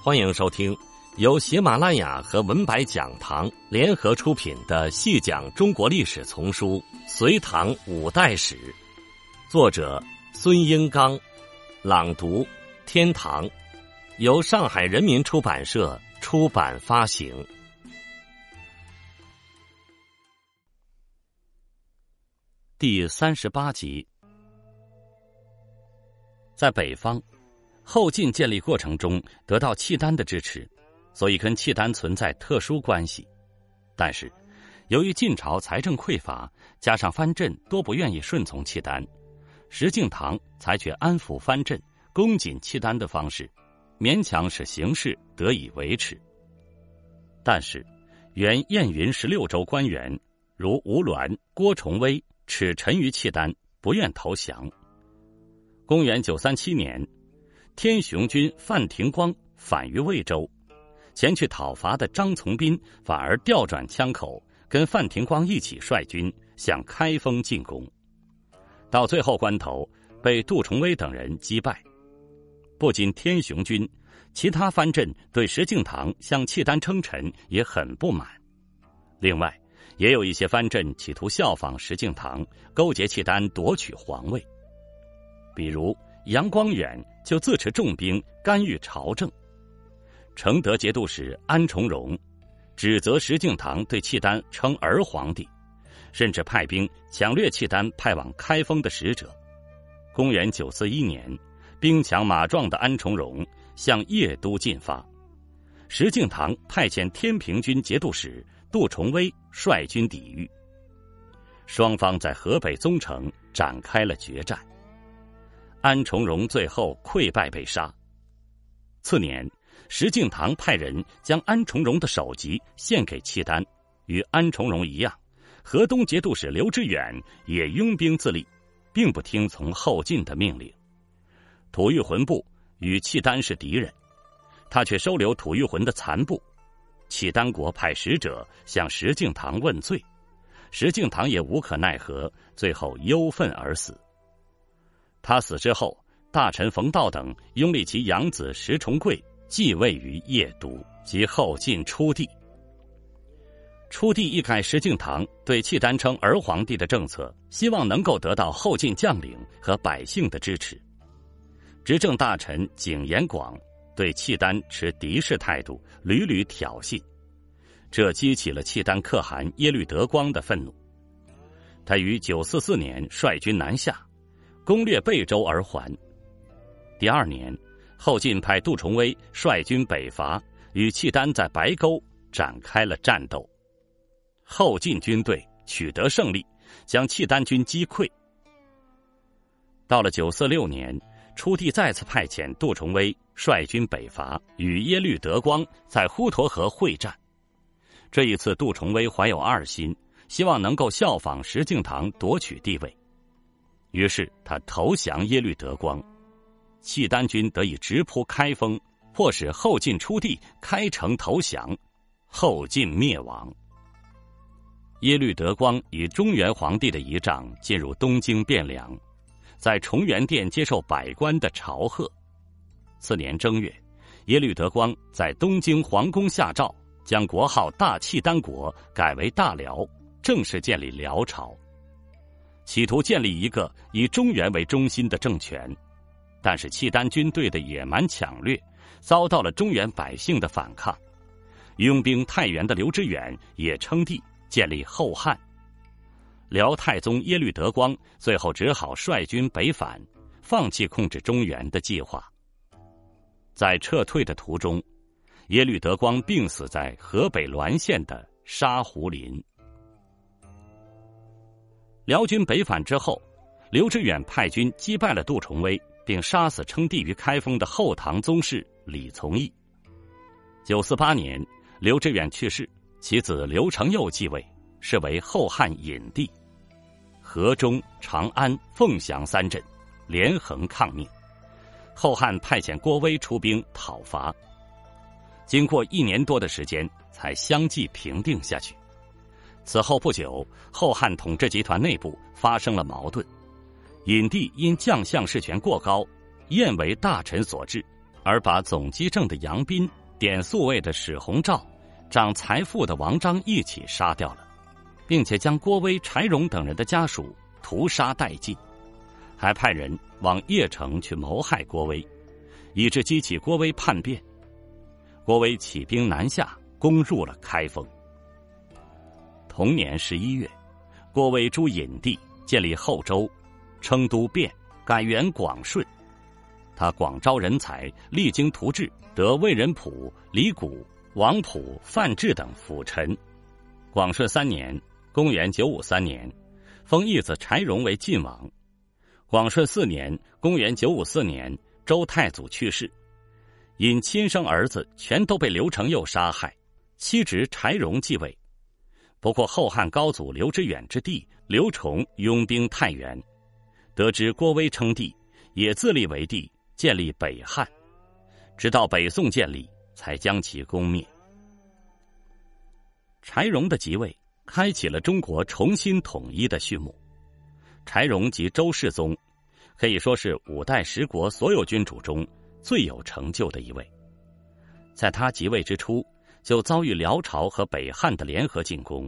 欢迎收听由喜马拉雅和文白讲堂联合出品的细讲中国历史丛书《隋唐五代史》，作者孙英刚，朗读天堂，由上海人民出版社出版发行。第三十八集，在北方。后晋建立过程中得到契丹的支持，所以跟契丹存在特殊关系。但是，由于晋朝财政匮乏，加上藩镇多不愿意顺从契丹，石敬瑭采取安抚藩镇、恭谨契丹的方式，勉强使形势得以维持。但是，原燕云十六州官员如吴鸾、郭崇威耻臣于契丹，不愿投降。公元九三七年。天雄军范廷光反于魏州，前去讨伐的张从斌反而调转枪口，跟范廷光一起率军向开封进攻。到最后关头，被杜重威等人击败。不仅天雄军，其他藩镇对石敬瑭向契丹称臣也很不满。另外，也有一些藩镇企图效仿石敬瑭，勾结契丹夺取皇位，比如。杨光远就自持重兵干预朝政，承德节度使安重荣指责石敬瑭对契丹称儿皇帝，甚至派兵抢掠契丹派往开封的使者。公元九四一年，兵强马壮的安重荣向邺都进发，石敬瑭派遣天平军节度使杜重威率军抵御，双方在河北宗城展开了决战。安重荣最后溃败被杀。次年，石敬瑭派人将安重荣的首级献给契丹，与安重荣一样，河东节度使刘知远也拥兵自立，并不听从后晋的命令。吐谷浑部与契丹是敌人，他却收留吐谷浑的残部。契丹国派使者向石敬瑭问罪，石敬瑭也无可奈何，最后忧愤而死。他死之后，大臣冯道等拥立其养子石重贵继位于邺都，即后晋初帝。初帝一改石敬瑭对契丹称儿皇帝的政策，希望能够得到后晋将领和百姓的支持。执政大臣景延广对契丹持敌视态度，屡屡挑衅，这激起了契丹可汗耶律德光的愤怒。他于九四四年率军南下。攻略贝州而还。第二年，后晋派杜重威率军北伐，与契丹在白沟展开了战斗。后晋军队取得胜利，将契丹军击溃。到了九四六年，初帝再次派遣杜重威率军北伐，与耶律德光在滹沱河会战。这一次，杜重威怀有二心，希望能够效仿石敬瑭夺取帝位。于是他投降耶律德光，契丹军得以直扑开封，迫使后晋出帝开城投降，后晋灭亡。耶律德光与中原皇帝的仪仗进入东京汴梁，在崇元殿接受百官的朝贺。次年正月，耶律德光在东京皇宫下诏，将国号大契丹国改为大辽，正式建立辽朝。企图建立一个以中原为中心的政权，但是契丹军队的野蛮抢掠遭到了中原百姓的反抗。拥兵太原的刘知远也称帝，建立后汉。辽太宗耶律德光最后只好率军北返，放弃控制中原的计划。在撤退的途中，耶律德光病死在河北滦县的沙湖林。辽军北返之后，刘知远派军击败了杜重威，并杀死称帝于开封的后唐宗室李从义。九四八年，刘知远去世，其子刘承佑继位，是为后汉隐帝。河中、长安、凤翔三镇连横抗命，后汉派遣郭威出兵讨伐，经过一年多的时间，才相继平定下去。此后不久，后汉统治集团内部发生了矛盾，隐帝因将相事权过高，厌为大臣所治，而把总机正的杨斌、点宿卫的史弘照、掌财富的王章一起杀掉了，并且将郭威、柴荣等人的家属屠杀殆尽，还派人往邺城去谋害郭威，以致激起郭威叛变。郭威起兵南下，攻入了开封。同年十一月，郭威诛隐帝，建立后周，称都变，改元广顺。他广招人才，励精图治，得魏仁溥、李谷、王溥、范质等辅臣。广顺三年（公元953年），封义子柴荣为晋王。广顺四年（公元954年），周太祖去世。因亲生儿子全都被刘承佑杀害，妻侄柴荣继位。不过后汉高祖刘知远之弟刘崇拥兵太原，得知郭威称帝，也自立为帝，建立北汉，直到北宋建立，才将其攻灭。柴荣的即位，开启了中国重新统一的序幕。柴荣及周世宗，可以说是五代十国所有君主中。最有成就的一位，在他即位之初，就遭遇辽朝和北汉的联合进攻。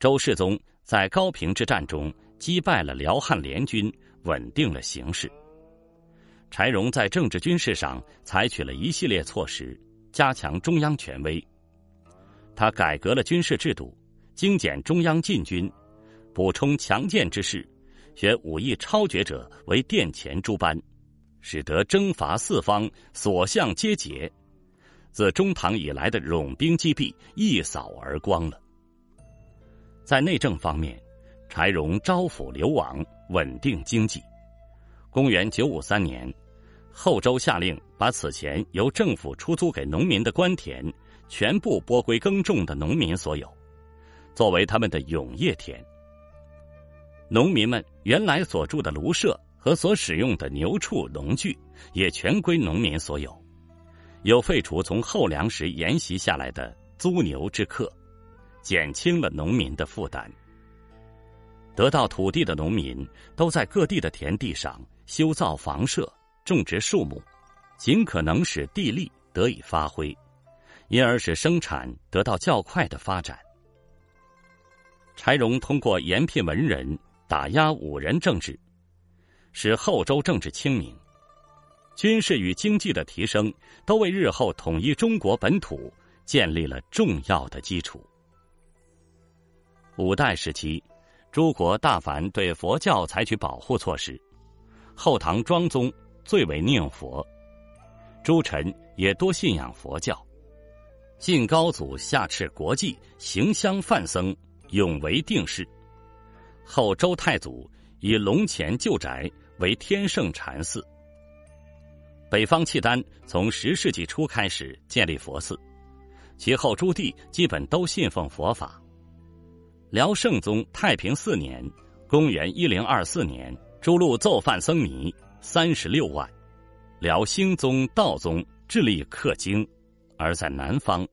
周世宗在高平之战中击败了辽汉联军，稳定了形势。柴荣在政治军事上采取了一系列措施，加强中央权威。他改革了军事制度，精简中央禁军，补充强健之士，选武艺超绝者为殿前诸班。使得征伐四方所向皆捷，自中唐以来的冗兵积弊一扫而光了。在内政方面，柴荣招抚流亡，稳定经济。公元九五三年，后周下令把此前由政府出租给农民的官田全部拨归耕种的农民所有，作为他们的永业田。农民们原来所住的庐舍。和所使用的牛畜农具也全归农民所有，有废除从后梁时沿袭下来的租牛之课，减轻了农民的负担。得到土地的农民都在各地的田地上修造房舍，种植树木，尽可能使地力得以发挥，因而使生产得到较快的发展。柴荣通过严聘文人，打压武人政治。使后周政治清明，军事与经济的提升，都为日后统一中国本土建立了重要的基础。五代时期，诸国大凡对佛教采取保护措施，后唐庄宗最为念佛，诸臣也多信仰佛教。晋高祖下敕国际，行香范僧，永为定式。后周太祖以龙潜旧宅。为天圣禅寺。北方契丹从十世纪初开始建立佛寺，其后诸地基本都信奉佛法。辽圣宗太平四年（公元一零二四年），诸路奏犯僧尼三十六万。辽兴宗道宗致力刻经，而在南方，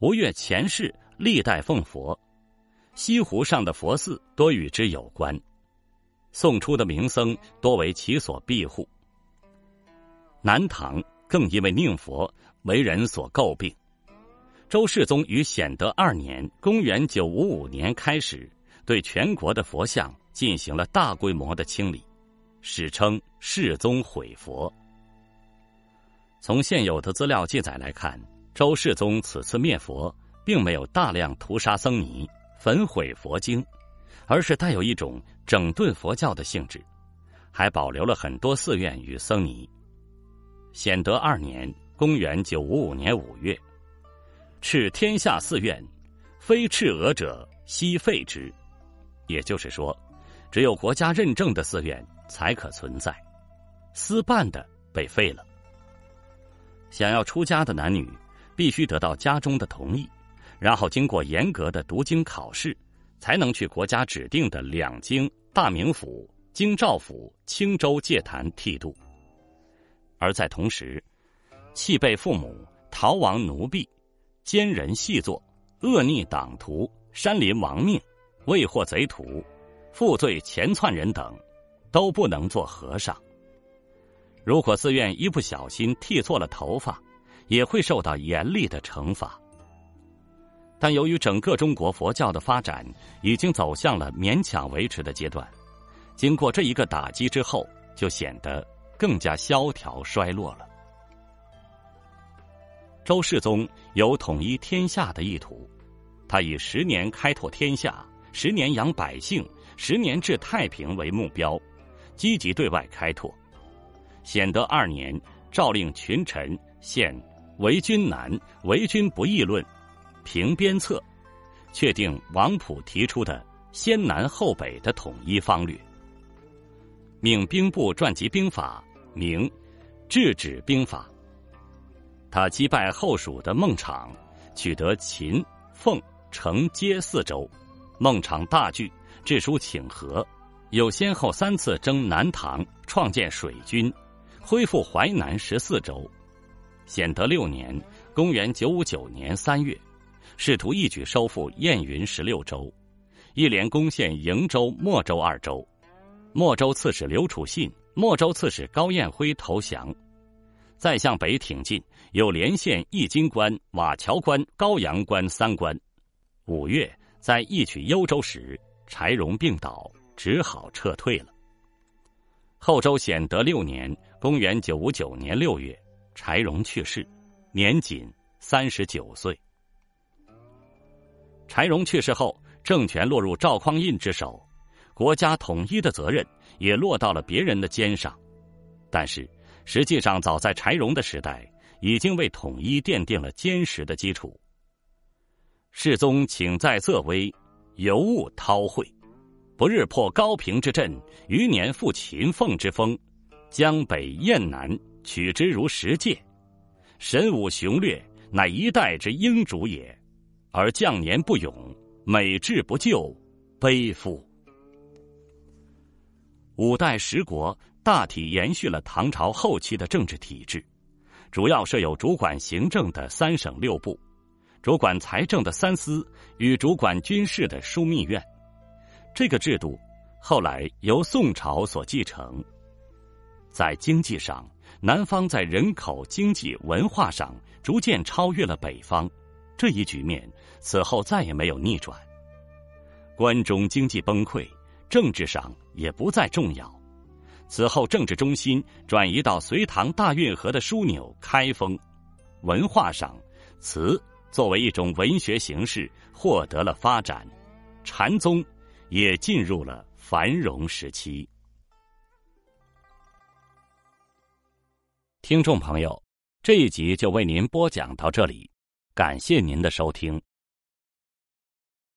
吴越前世历代奉佛，西湖上的佛寺多与之有关。宋初的名僧多为其所庇护。南唐更因为宁佛为人所诟病。周世宗于显德二年（公元955年）开始，对全国的佛像进行了大规模的清理，史称“世宗毁佛”。从现有的资料记载来看，周世宗此次灭佛，并没有大量屠杀僧尼、焚毁佛经。而是带有一种整顿佛教的性质，还保留了很多寺院与僧尼。显德二年（公元955年）五月，敕天下寺院，非敕额者悉废之。也就是说，只有国家认证的寺院才可存在，私办的被废了。想要出家的男女，必须得到家中的同意，然后经过严格的读经考试。才能去国家指定的两京、大名府、京兆府、青州戒坛剃度，而在同时，弃背父母、逃亡奴婢、奸人细作、恶逆党徒、山林亡命、未获贼徒、负罪钱窜人等，都不能做和尚。如果寺院一不小心剃错了头发，也会受到严厉的惩罚。但由于整个中国佛教的发展已经走向了勉强维持的阶段，经过这一个打击之后，就显得更加萧条衰落了。周世宗有统一天下的意图，他以十年开拓天下、十年养百姓、十年治太平为目标，积极对外开拓。显德二年，诏令群臣献《为君难，为君不议论》。平边策，确定王普提出的先南后北的统一方略。命兵部撰辑兵法，名《制止兵法》。他击败后蜀的孟昶，取得秦、凤、成、接四州。孟昶大惧，致书请和，又先后三次征南唐，创建水军，恢复淮南十四州。显德六年（公元959年）三月。试图一举收复燕云十六州，一连攻陷瀛州、莫州二州。莫州刺史刘楚信、莫州刺史高彦辉投降。再向北挺进，又连陷易津关、瓦桥关、高阳关三关。五月，在一取幽州时，柴荣病倒，只好撤退了。后周显德六年（公元959年）六月，柴荣去世，年仅三十九岁。柴荣去世后，政权落入赵匡胤之手，国家统一的责任也落到了别人的肩上。但是，实际上早在柴荣的时代，已经为统一奠定了坚实的基础。世宗请在色威，尤务韬晦，不日破高平之阵，余年复秦凤之风，江北雁南，取之如石界。神武雄略，乃一代之英主也。而将年不勇，美志不就，悲夫。五代十国大体延续了唐朝后期的政治体制，主要设有主管行政的三省六部，主管财政的三司与主管军事的枢密院。这个制度后来由宋朝所继承。在经济上，南方在人口、经济、文化上逐渐超越了北方。这一局面此后再也没有逆转。关中经济崩溃，政治上也不再重要。此后，政治中心转移到隋唐大运河的枢纽开封。文化上，词作为一种文学形式获得了发展，禅宗也进入了繁荣时期。听众朋友，这一集就为您播讲到这里。感谢您的收听。